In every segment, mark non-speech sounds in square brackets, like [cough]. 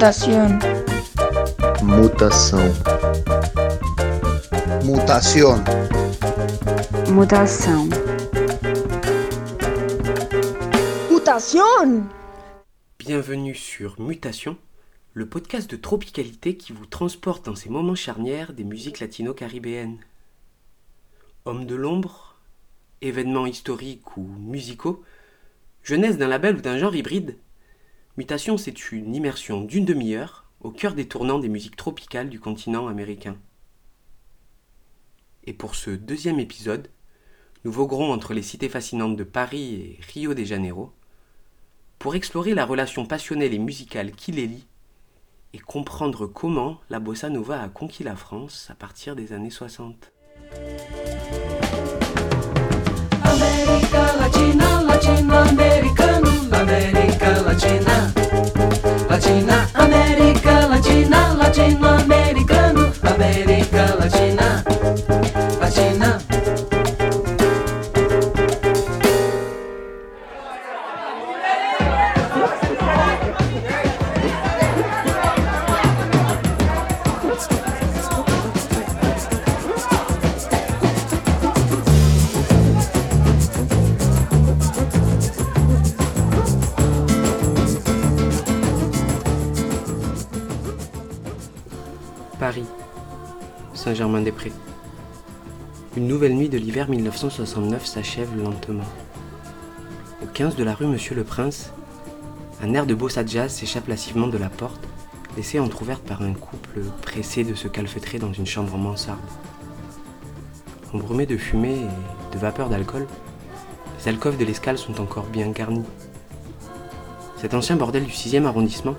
Mutación. Mutação. Mutación. Mutação. Mutación. Bienvenue sur Mutation, le podcast de tropicalité qui vous transporte dans ces moments charnières des musiques latino-caribéennes. Hommes de l'ombre, événements historiques ou musicaux, jeunesse d'un label ou d'un genre hybride, Mutation c'est une immersion d'une demi-heure au cœur des tournants des musiques tropicales du continent américain. Et pour ce deuxième épisode, nous voguerons entre les cités fascinantes de Paris et Rio de Janeiro pour explorer la relation passionnelle et musicale qui les lie et comprendre comment la bossa nova a conquis la France à partir des années 60. 1969 s'achève lentement. Au 15 de la rue Monsieur le Prince, un air de bossa jazz s'échappe lascivement de la porte, laissée entr'ouverte par un couple pressé de se calfeutrer dans une chambre mansarde. Embrumés de fumée et de vapeur d'alcool, les alcôves de l'escale sont encore bien garnies. Cet ancien bordel du 6e arrondissement,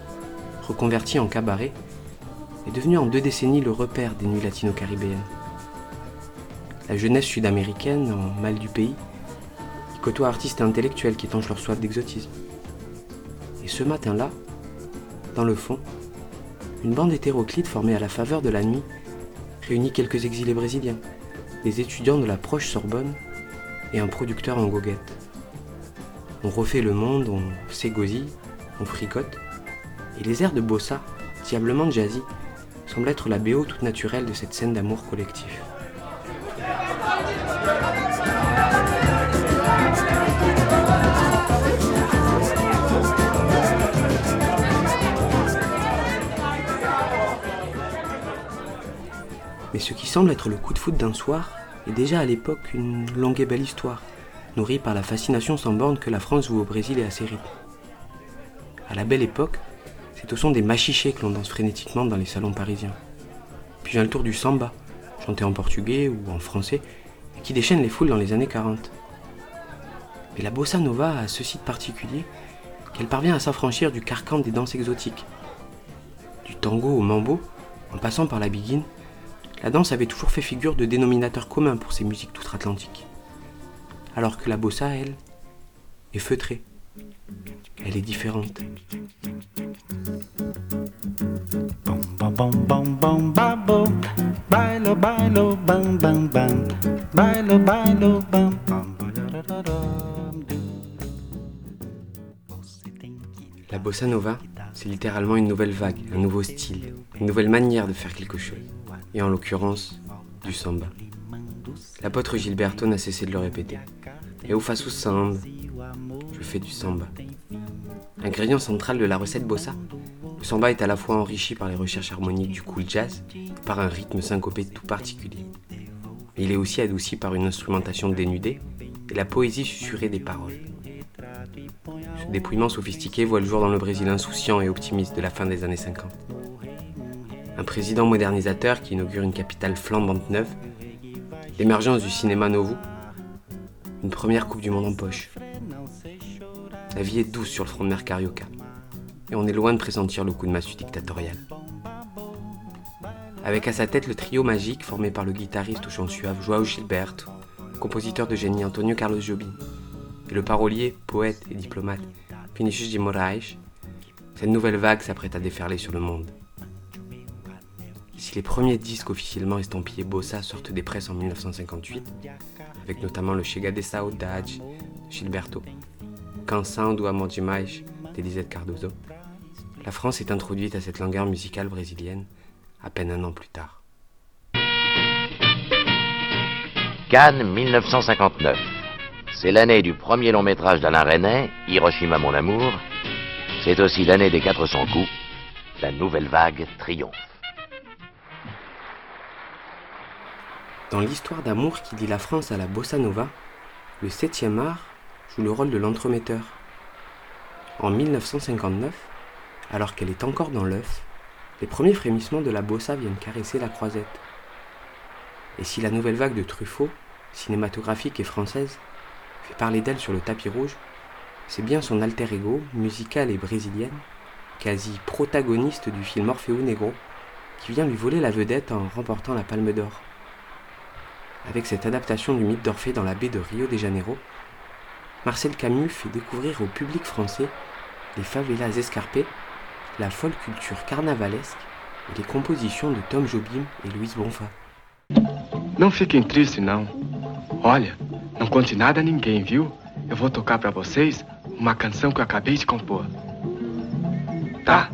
reconverti en cabaret, est devenu en deux décennies le repère des nuits latino-caribéennes. La jeunesse sud-américaine, en mal du pays, y côtoie artistes et intellectuels qui étanchent leur soif d'exotisme. Et ce matin-là, dans le fond, une bande hétéroclite formée à la faveur de la nuit réunit quelques exilés brésiliens, des étudiants de la proche Sorbonne et un producteur en goguette. On refait le monde, on s'égosille, on fricote, et les airs de bossa, diablement jazzy, semble être la BO toute naturelle de cette scène d'amour collectif. Ce qui semble être le coup de foudre d'un soir est déjà à l'époque une longue et belle histoire, nourrie par la fascination sans borne que la France voue au Brésil et à ses rythmes. À la belle époque, c'est au son des machichés que l'on danse frénétiquement dans les salons parisiens. Puis vient le tour du samba, chanté en portugais ou en français, et qui déchaîne les foules dans les années 40. Mais la bossa nova a ceci de particulier qu'elle parvient à s'affranchir du carcan des danses exotiques. Du tango au mambo, en passant par la biguine, la danse avait toujours fait figure de dénominateur commun pour ces musiques d'outre-Atlantique. Alors que la bossa, elle, est feutrée. Elle est différente. La bossa nova, c'est littéralement une nouvelle vague, un nouveau style, une nouvelle manière de faire quelque chose. Et en l'occurrence, du samba. L'apôtre Gilberto n'a cessé de le répéter. Et au faço samba, je fais du samba. Ingrédient central de la recette bossa, le samba est à la fois enrichi par les recherches harmoniques du cool jazz par un rythme syncopé tout particulier. Il est aussi adouci par une instrumentation dénudée et la poésie susurrée des paroles. Ce dépouillement sophistiqué voit le jour dans le Brésil insouciant et optimiste de la fin des années 50. Un président modernisateur qui inaugure une capitale flambante neuve, l'émergence du cinéma novo, une première Coupe du Monde en poche. La vie est douce sur le front de mer Carioca, et on est loin de pressentir le coup de massue dictatorial. Avec à sa tête le trio magique formé par le guitariste au chant suave Joao Gilberto, compositeur de génie Antonio Carlos Jobim, et le parolier, poète et diplomate Vinicius de Moraes, cette nouvelle vague s'apprête à déferler sur le monde. Si les premiers disques officiellement estampillés Bossa sortent des presses en 1958, avec notamment le Chega de Saudade de Gilberto, Canção do Amor Demais d'Elisette Cardoso, la France est introduite à cette langueur musicale brésilienne à peine un an plus tard. Cannes 1959. C'est l'année du premier long métrage d'Alain Resnais, Hiroshima mon amour. C'est aussi l'année des 400 coups. La nouvelle vague triomphe. Dans l'histoire d'amour qui lie la France à la bossa nova, le 7e art joue le rôle de l'entremetteur. En 1959, alors qu'elle est encore dans l'œuf, les premiers frémissements de la bossa viennent caresser la croisette. Et si la nouvelle vague de Truffaut, cinématographique et française, fait parler d'elle sur le tapis rouge, c'est bien son alter ego, musical et brésilienne, quasi protagoniste du film Orfeo Negro, qui vient lui voler la vedette en remportant la Palme d'Or. Avec cette adaptation du mythe d'Orphée dans la baie de Rio de Janeiro, Marcel Camus fait découvrir au public français les favelas escarpées, la folle culture carnavalesque et les compositions de Tom Jobim et Louise Bonfa. Não fiquem tristes, não. Olha, não conte nada a ninguém, viu? Eu vou tocar pra vocês uma canção que eu acabei de compor. Tá?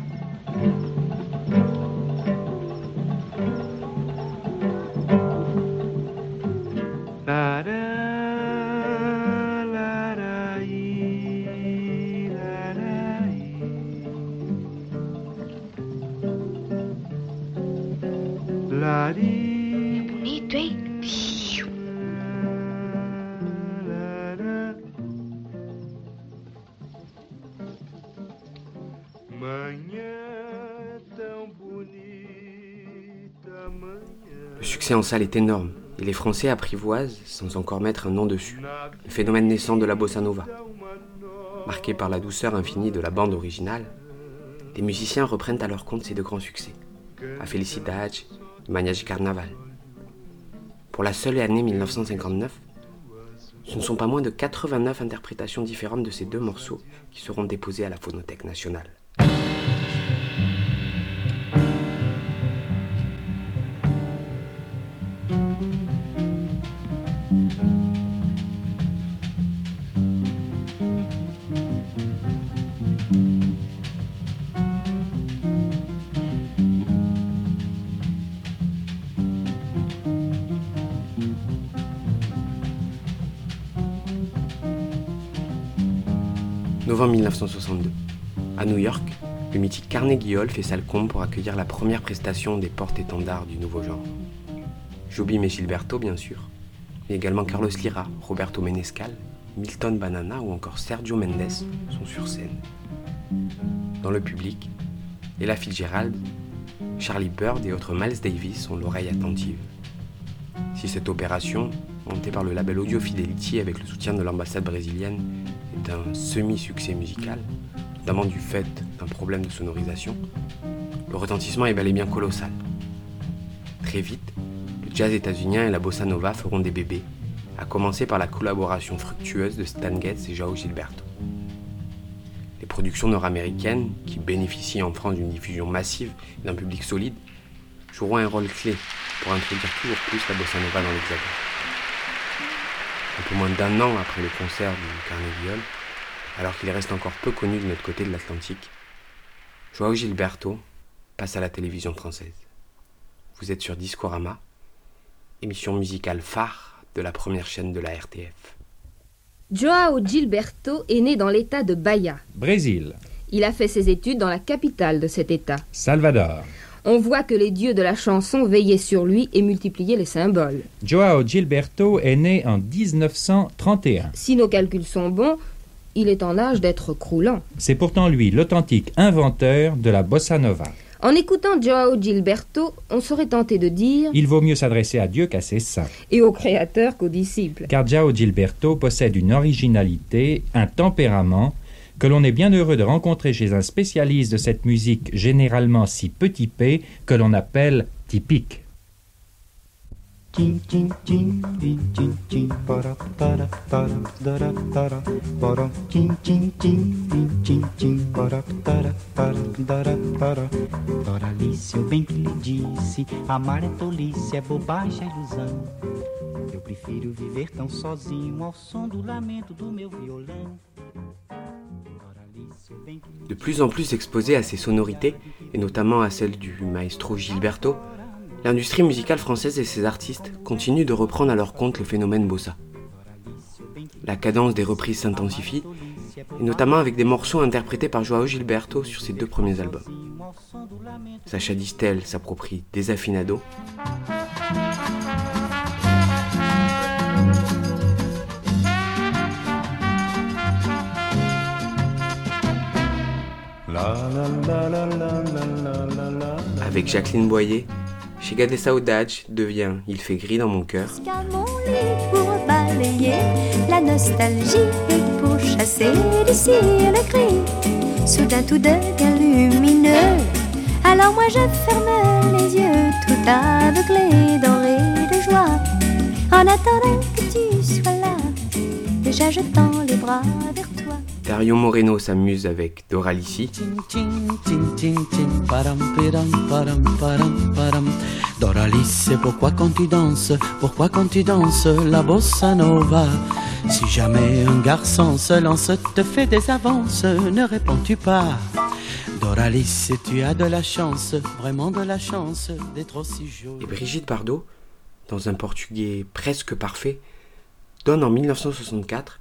Le succès en salle est énorme et les Français apprivoisent, sans encore mettre un nom dessus, le phénomène naissant de la bossa nova. Marqué par la douceur infinie de la bande originale, les musiciens reprennent à leur compte ces deux grands succès, A Felicidade et Maniage Carnaval. Pour la seule année 1959, ce ne sont pas moins de 89 interprétations différentes de ces deux morceaux qui seront déposées à la Phonothèque nationale. 1962. À New York, le mythique Carnegie Hall fait salle comble pour accueillir la première prestation des porte-étendards du nouveau genre. Jobim et Gilberto, bien sûr, mais également Carlos Lira, Roberto Menescal, Milton Banana ou encore Sergio Mendes sont sur scène. Dans le public, Ella Fitzgerald, Charlie Bird et autres Miles Davis ont l'oreille attentive. Si cette opération, montée par le label Audio Fidelity avec le soutien de l'ambassade brésilienne, est un semi-succès musical, notamment du fait d'un problème de sonorisation, le retentissement est bel et bien colossal. Très vite, le jazz états-unien et la bossa nova feront des bébés, à commencer par la collaboration fructueuse de Stan Getz et Joao Gilberto. Les productions nord-américaines, qui bénéficient en France d'une diffusion massive et d'un public solide, joueront un rôle clé pour introduire toujours plus la bossa nova dans l'Hexagone. Un peu moins d'un an après le concert du Carnegie Hall, alors qu'il reste encore peu connu de notre côté de l'Atlantique, Joao Gilberto passe à la télévision française. Vous êtes sur Discorama, émission musicale phare de la première chaîne de la RTF. Joao Gilberto est né dans l'état de Bahia. Brésil, Il a fait ses études dans la capitale de cet état. Salvador. On voit que les dieux de la chanson veillaient sur lui et multipliaient les symboles. Joao Gilberto est né en 1931. Si nos calculs sont bons, il est en âge d'être croulant. C'est pourtant lui l'authentique inventeur de la bossa nova. En écoutant Joao Gilberto, on serait tenté de dire Il vaut mieux s'adresser à Dieu qu'à ses saints, et au créateur qu'aux disciples. car Joao Gilberto possède une originalité, un tempérament que l'on est bien heureux de rencontrer chez un spécialiste de cette musique généralement si petit p que l'on appelle typique. De plus en plus exposée à ses sonorités, et notamment à celles du maestro Gilberto, l'industrie musicale française et ses artistes continuent de reprendre à leur compte le phénomène bossa. La cadence des reprises s'intensifie, et notamment avec des morceaux interprétés par Joao Gilberto sur ses deux premiers albums. Sacha Distel s'approprie Desafinado. Avec Jacqueline Boyer, Chega de Saudade devient Il fait gris dans mon cœur. Mon pour balayer la nostalgie et pour chasser d'ici le cri. Soudain tout devient lumineux. Alors moi je ferme les yeux, tout aveuglé, doré de joie. En attendant que tu sois là, déjà je tends les bras. Dario Moreno s'amuse avec Doralici. Doralice, pourquoi quand tu danses, pourquoi quand tu danses? La bossa nova. Si jamais un garçon se lance, te fait des avances, ne réponds-tu pas? Doralice, tu as de la chance, vraiment de la chance d'être aussi jolie. Et Brigitte Bardot, dans un portugais presque parfait, donne en 1964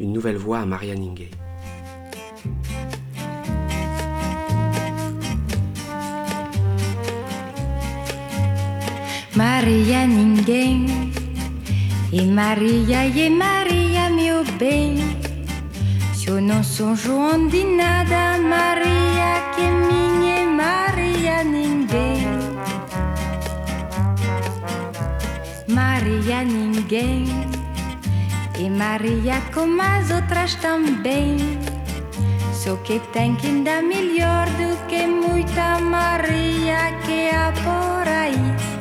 une nouvelle voix à Maria Ninguey. Maria ninguém E Maria e Maria meu bem Se eu não sou nada Maria que é minha Maria ninguém Maria ninguém E Maria como as outras também Só que tem que ainda melhor do que muita Maria que há por aí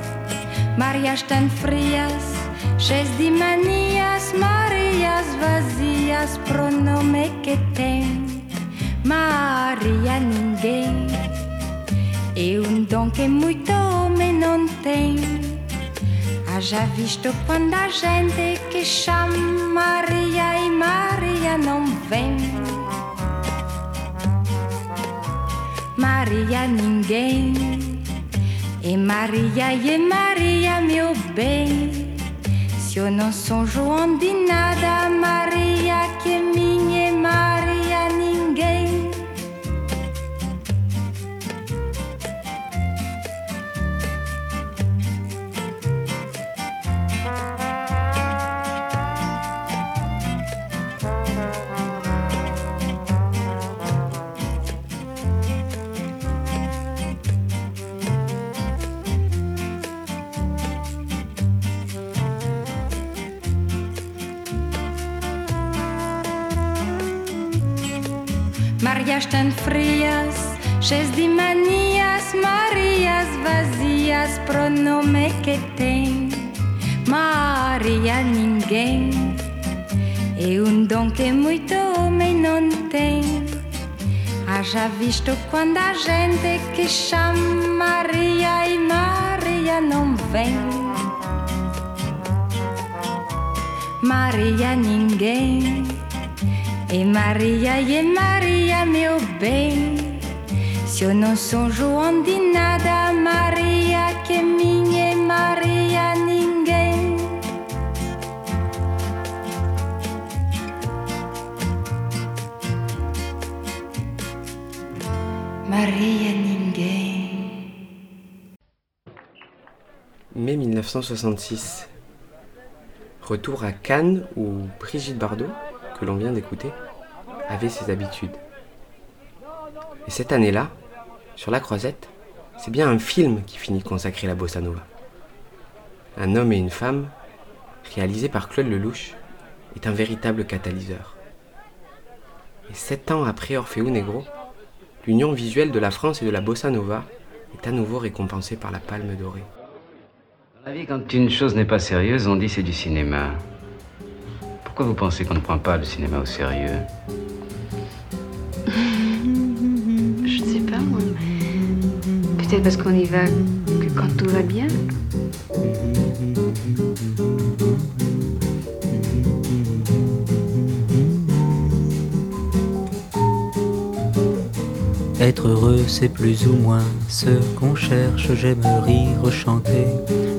Marias tão frias, cheias de manias, Marias vazias, pronome que tem. Maria ninguém, é um dom que muito homem não tem. Haja visto quando a gente que chama Maria e Maria não vem. Maria ninguém. E Maria, e Maria, meu bem. Se eu não sou João de nada, Maria Marias tão frias, cheias de manias, Marias vazias, pronome que tem. Maria ninguém, é um dom que muito homem não tem. Haja visto quando a gente que chama Maria e Maria não vem. Maria ninguém. E Maria, e Maria, meu bem. Se eu não sou João de nada, Maria que Maria ninguém. Maria ninguém. Mai 1966. Retour à Cannes où Brigitte Bardot, que l'on vient d'écouter, avait ses habitudes. Et cette année-là, sur la croisette, c'est bien un film qui finit de consacrer la bossa nova. Un homme et une femme, réalisé par Claude Lelouch, est un véritable catalyseur. Et sept ans après Orfeo Negro, l'union visuelle de la France et de la bossa nova est à nouveau récompensée par la Palme dorée. Dans la vie, quand une chose n'est pas sérieuse, on dit c'est du cinéma. Pourquoi vous pensez qu'on ne prend pas le cinéma au sérieux [laughs] Je sais pas, moi. Peut-être parce qu'on y va que quand tout va bien. Être heureux, c'est plus ou moins ce qu'on cherche. J'aime rire, chanter,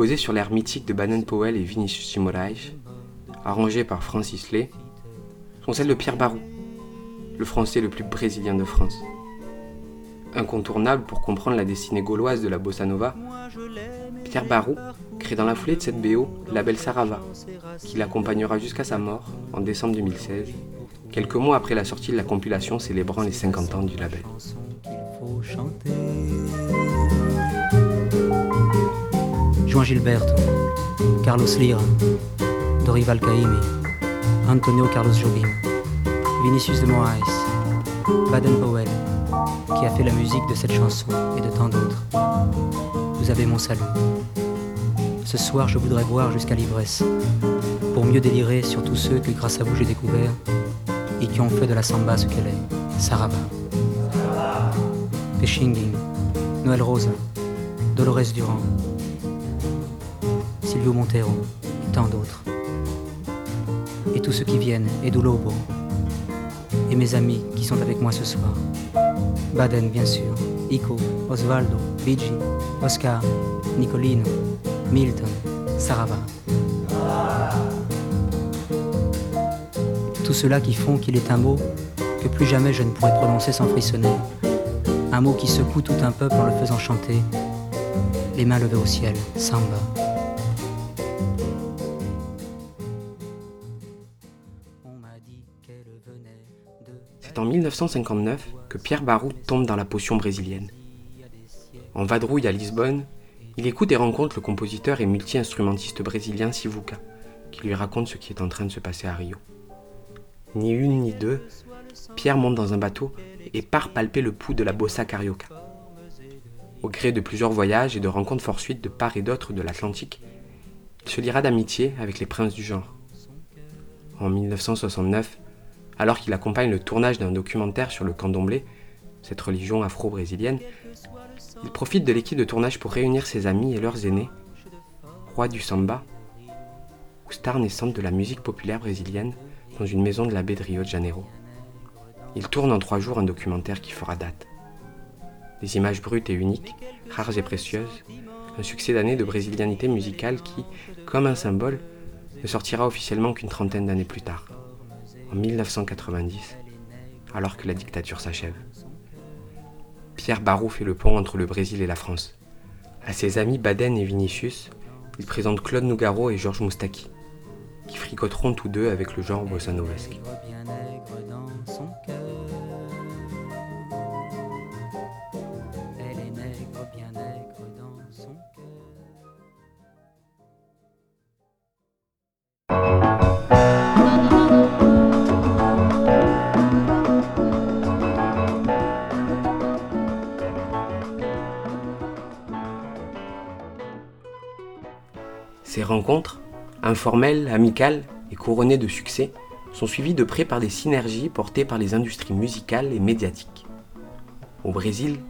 posées sur l'air mythique de Baden Powell et Vinicius Moraes, arrangées par Francis Lay, sont celles de Pierre Barou, le français le plus brésilien de France. Incontournable pour comprendre la destinée gauloise de la bossa nova, Pierre Barou crée dans la foulée de cette BO le label Sarava, qui l'accompagnera jusqu'à sa mort en décembre 2016, quelques mois après la sortie de la compilation célébrant les 50 ans du label. Juan Gilberto, Carlos Lira, Dorival Caymmi, Antonio Carlos Jobim, Vinicius de Moraes, Baden Powell, qui a fait la musique de cette chanson et de tant d'autres. Vous avez mon salut. Ce soir, je voudrais boire jusqu'à l'ivresse, pour mieux délirer sur tous ceux que grâce à vous j'ai découvert et qui ont fait de la samba ce qu'elle est, Saraba. Pechinging, Noël Rosa, Dolores Durand, Silvio Montero et tant d'autres. Et tous ceux qui viennent, Edu Lobo, et mes amis qui sont avec moi ce soir. Baden, bien sûr, Ico, Osvaldo, Luigi, Oscar, Nicolino, Milton, Sarava. Tout cela qui font qu'il est un mot que plus jamais je ne pourrai prononcer sans frissonner. Un mot qui secoue tout un peuple en le faisant chanter. Les mains levées au ciel, samba. 1959 que Pierre Barou tombe dans la potion brésilienne. En vadrouille à Lisbonne, il écoute et rencontre le compositeur et multi-instrumentiste brésilien Sivuca, qui lui raconte ce qui est en train de se passer à Rio. Ni une ni deux, Pierre monte dans un bateau et part palper le pouls de la bossa carioca. Au gré de plusieurs voyages et de rencontres fortuites de part et d'autre de l'Atlantique, il se liera d'amitié avec les princes du genre. En 1969, alors qu'il accompagne le tournage d'un documentaire sur le candomblé, cette religion afro-brésilienne, il profite de l'équipe de tournage pour réunir ses amis et leurs aînés, rois du samba, ou stars naissantes de la musique populaire brésilienne, dans une maison de la baie de Rio de Janeiro. Il tourne en trois jours un documentaire qui fera date. Des images brutes et uniques, rares et précieuses, un succès d'années de brésilianité musicale qui, comme un symbole, ne sortira officiellement qu'une trentaine d'années plus tard, en 1990, alors que la dictature s'achève. Pierre Barou fait le pont entre le Brésil et la France. À ses amis Baden et Vinicius, il présente Claude Nougaro et Georges Moustaki, qui fricoteront tous deux avec le genre bossa rencontres, informelles, amicales et couronnées de succès, sont suivies de près par des synergies portées par les industries musicales et médiatiques. Au Brésil,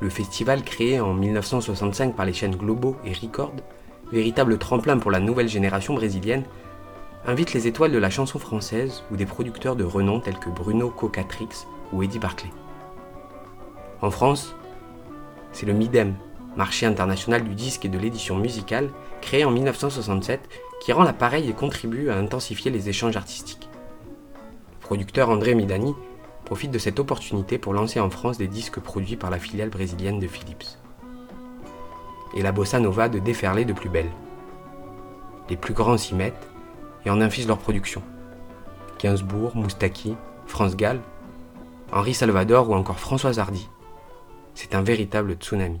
le festival créé en 1965 par les chaînes Globo et Record, véritable tremplin pour la nouvelle génération brésilienne, invite les étoiles de la chanson française ou des producteurs de renom tels que Bruno Cocatrix ou Eddie Barclay. En France, c'est le MIDEM, marché international du disque et de l'édition musicale, créé en 1967, qui rend l'appareil et contribue à intensifier les échanges artistiques. Le producteur André Midani profite de cette opportunité pour lancer en France des disques produits par la filiale brésilienne de Philips. Et la bossa nova de déferler de plus belle. Les plus grands s'y mettent et en infisent leur production. Gainsbourg, Moustaki, France Gall, Henri Salvador ou encore Françoise Hardy. C'est un véritable tsunami.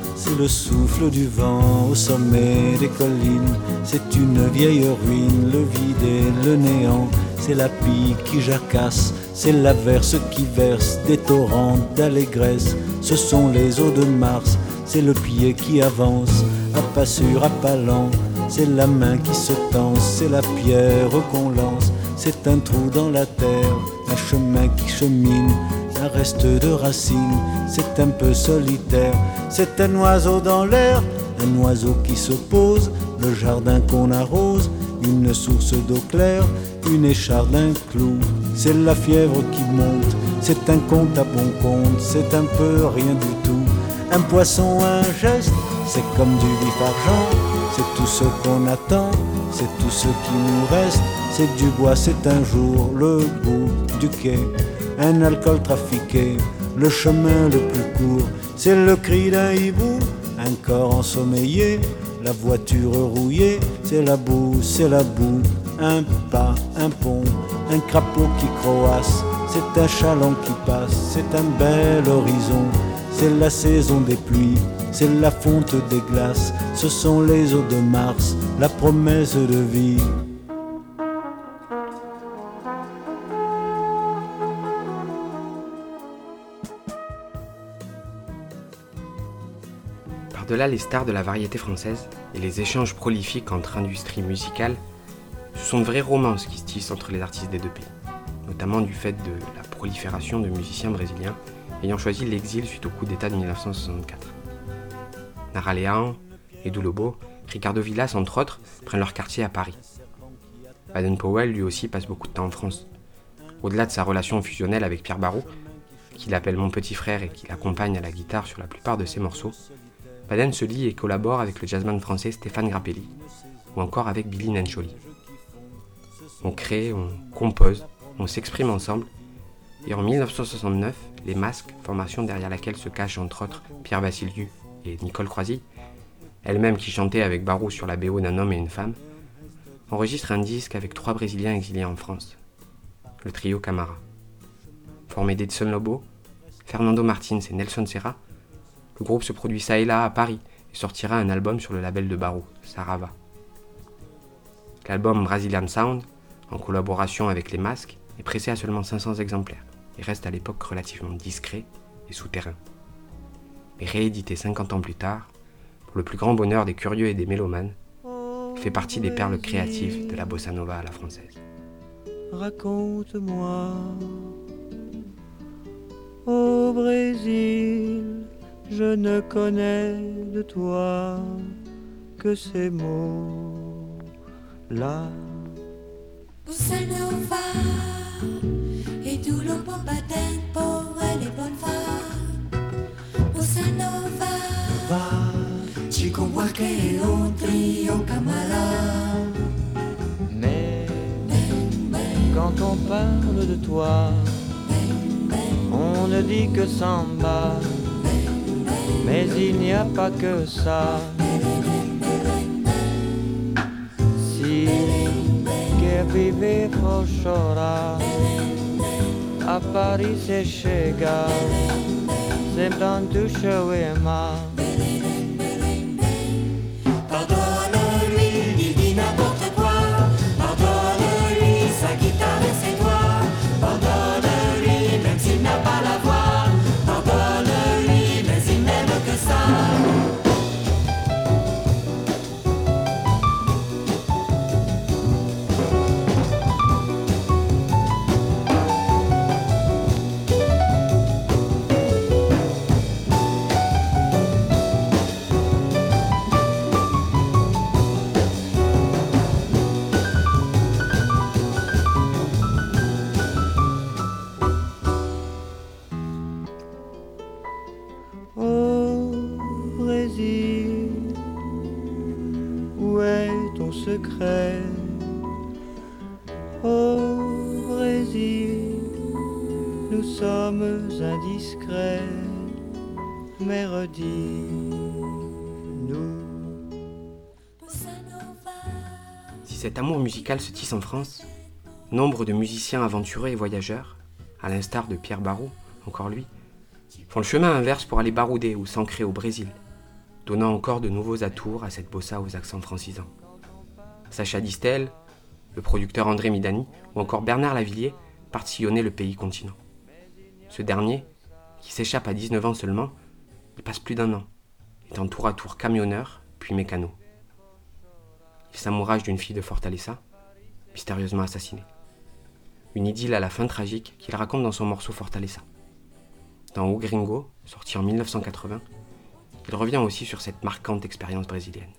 c'est le souffle du vent au sommet des collines, c'est une vieille ruine, le vide et le néant, c'est la pie qui jacasse, c'est l'averse qui verse des torrents d'allégresse, ce sont les eaux de Mars, c'est le pied qui avance, à pas sûr, à pas lent, c'est la main qui se tend, c'est la pierre qu'on lance, c'est un trou dans la terre, un chemin qui chemine, reste de racines, c'est un peu solitaire, c'est un oiseau dans l'air, un oiseau qui se pose, le jardin qu'on arrose, une source d'eau claire, une écharde, un clou, c'est la fièvre qui monte, c'est un compte à bon compte, c'est un peu rien du tout, un poisson, un geste, c'est comme du vif argent, c'est tout ce qu'on attend, c'est tout ce qui nous reste, c'est du bois, c'est un jour le bout du quai, un alcool trafiqué, le chemin le plus court, c'est le cri d'un hibou, un corps ensommeillé, la voiture rouillée, c'est la boue, c'est la boue, un pas, un pont, un crapaud qui croasse, c'est un chaland qui passe, c'est un bel horizon, c'est la saison des pluies, c'est la fonte des glaces, ce sont les eaux de Mars, la promesse de vie. Les stars de la variété française et les échanges prolifiques entre industries musicales, sont de vraies romances qui se tissent entre les artistes des deux pays, notamment du fait de la prolifération de musiciens brésiliens ayant choisi l'exil suite au coup d'État de 1964. Nara Leão, Edu Lobo, Ricardo Villas, entre autres, prennent leur quartier à Paris. Baden Powell, lui aussi, passe beaucoup de temps en France. Au-delà de sa relation fusionnelle avec Pierre Barrault, qu'il appelle mon petit frère et qui l'accompagne à la guitare sur la plupart de ses morceaux, Baden se lie et collabore avec le jazzman français Stéphane Grappelli, ou encore avec Billy Nencholi. On crée, on compose, on s'exprime ensemble, et en 1969, Les Masques, formation derrière laquelle se cachent entre autres Pierre Vassiliou et Nicole Croisy, elle-même qui chantait avec Barou sur la BO d'un homme et une femme, enregistre un disque avec trois Brésiliens exilés en France, le trio Camara. Formé d'Edson Lobo, Fernando Martins et Nelson Serra, le groupe se produit ça et là à Paris et sortira un album sur le label de Barou, Sarava. L'album Brazilian Sound, en collaboration avec Les Masques, est pressé à seulement 500 exemplaires et reste à l'époque relativement discret et souterrain. Mais réédité 50 ans plus tard, pour le plus grand bonheur des curieux et des mélomanes, il fait partie des perles créatives de la bossa nova à la française. Raconte-moi, au Brésil, je ne connais de toi que ces mots-là. Bossa nova e tu lo bomba tempo e le bonne Bossa nova. Ci convoque un trio camarade Mais quand on parle de toi, on ne dit que samba. Mais il n'y a pas que ça. Si che vive chora a Paris se chega sembrando ma cet amour musical se tisse en France, nombre de musiciens aventureux et voyageurs, à l'instar de Pierre Barou, encore lui, font le chemin inverse pour aller barouder ou s'ancrer au Brésil, donnant encore de nouveaux atours à cette bossa aux accents francisants. Sacha Distel, le producteur André Midani ou encore Bernard Lavillier partent sillonner le pays continent. Ce dernier, qui s'échappe à 19 ans seulement, y passe plus d'un an, étant tour à tour camionneur puis mécano. Il s'amourage d'une fille de Fortaleza, mystérieusement assassinée. Une idylle à la fin tragique qu'il raconte dans son morceau Fortaleza. Dans O Gringo, sorti en 1980, il revient aussi sur cette marquante expérience brésilienne.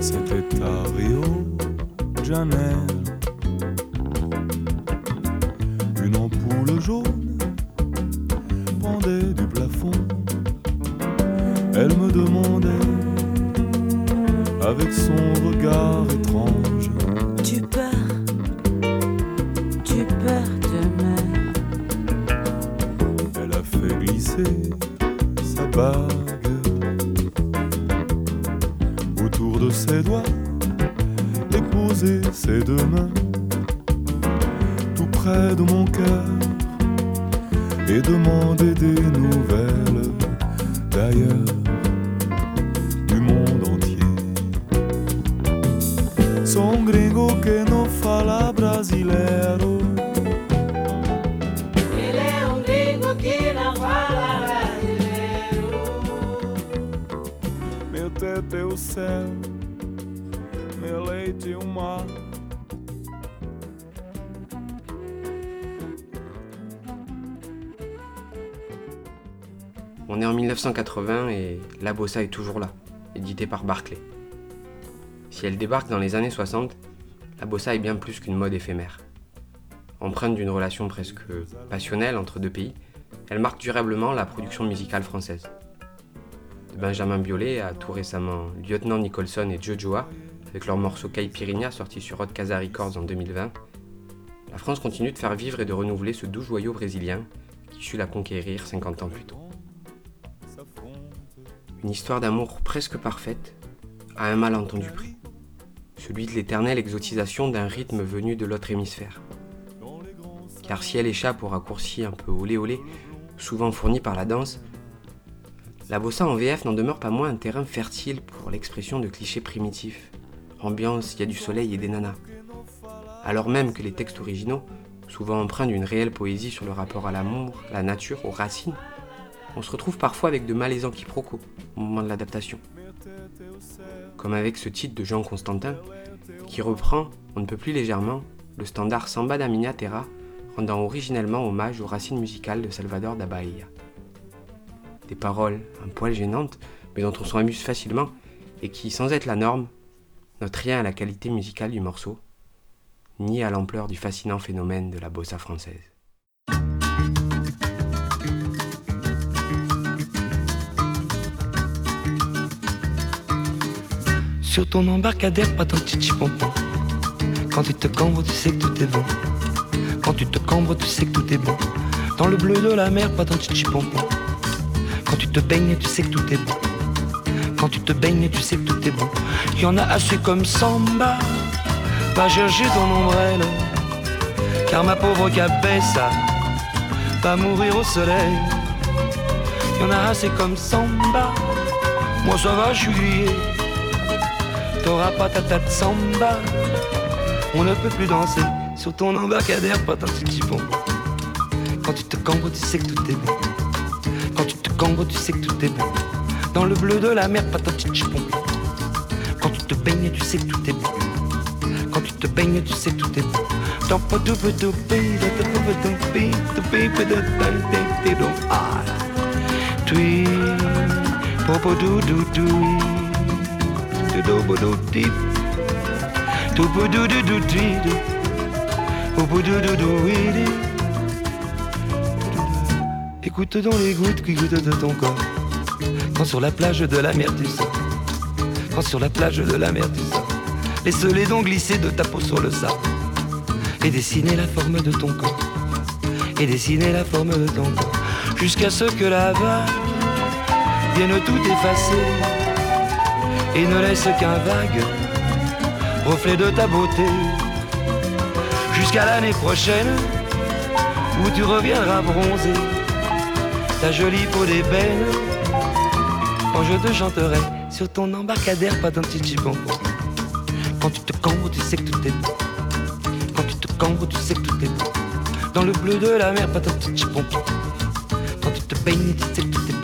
C'était. Avec son regard étrange. Tu peurs, tu peurs demain. Elle a fait glisser sa bague autour de ses doigts et ses deux mains tout près de mon cœur et demander des nouvelles d'ailleurs fala brasileiro. Ele é um gringo que não fala brasileiro. Meu teto é o céu, meu leite é o mar. On est en 1980 et La Bossa est toujours là, édité par Barclay. Si elle débarque dans les années 60, La Bossa est bien plus qu'une mode éphémère. Empreinte d'une relation presque passionnelle entre deux pays, elle marque durablement la production musicale française. De Benjamin Biolay à tout récemment Lieutenant Nicholson et Jojoa, avec leur morceau Caipirinha sorti sur Hot Casa Records en 2020, la France continue de faire vivre et de renouveler ce doux joyau brésilien qui sut la conquérir 50 ans plus tôt. Une histoire d'amour presque parfaite, à un malentendu près. Celui de l'éternelle exotisation d'un rythme venu de l'autre hémisphère. Car si elle échappe au raccourci un peu olé olé, souvent fourni par la danse, la bossa en VF n'en demeure pas moins un terrain fertile pour l'expression de clichés primitifs. Ambiance, il y a du soleil et des nanas. Alors même que les textes originaux, souvent empreints d'une réelle poésie sur le rapport à l'amour, la nature, aux racines, on se retrouve parfois avec de malaisants quiproquos au moment de l'adaptation. Comme avec ce titre de Jean Constantin, qui reprend, on ne peut plus légèrement, le standard Samba da Minha Terra, rendant originellement hommage aux racines musicales de Salvador da Bahia. Des paroles un poil gênantes, mais dont on s'en amuse facilement, et qui, sans être la norme, notent rien à la qualité musicale du morceau, ni à l'ampleur du fascinant phénomène de la bossa française. Sur ton embarcadère, pas ton petit pompon. Quand tu te cambres, tu sais que tout est bon. Quand tu te cambres, tu sais que tout est bon. Dans le bleu de la mer, pas ton petit pompon. Quand tu te baignes, tu sais que tout est bon. Quand tu te baignes, tu sais que tout est bon. Y en a assez comme samba. Pas chercher ton ombrelle. Car ma pauvre cabessa va mourir au soleil. Y en a assez comme samba. Moi ça va, je suis. Pas ta samba. On ne peut plus danser sur ton embarcadère, pas ton petit pont. Quand tu te cambres, tu sais que tout est bon. Quand tu te cambres, tu sais que tout est bon. Dans le bleu de la mer, pas petit chipon. Quand tu te baignes, tu sais que tout est bon. Quand tu te baignes, tu sais que tout est bon. Dans pas de de de de do do do, do do bo do dip, do bo do do do do do, popo do do do do J'écoute dans les gouttes qui goûtent de ton corps. Quand sur la plage de la mer tu sors. Quand sur la plage de la mer tu sors. Laisse les dents glisser de ta peau sur le sable. Et dessiner la forme de ton corps. Et dessiner la forme de ton corps. Jusqu'à ce que la vague vienne tout effacer. Et ne laisse qu'un vague reflet de ta beauté. Jusqu'à l'année prochaine où tu reviendras bronzer ta jolie peau d'ébène quand je te chanterai sur ton embarcadère pas ton petit bonbon quand tu te cambres tu sais que tout est beau. Quand tu te cambres tu sais que tout est beau. Dans le bleu de la mer pas ton petit bonbon quand tu te baignes tu sais que tout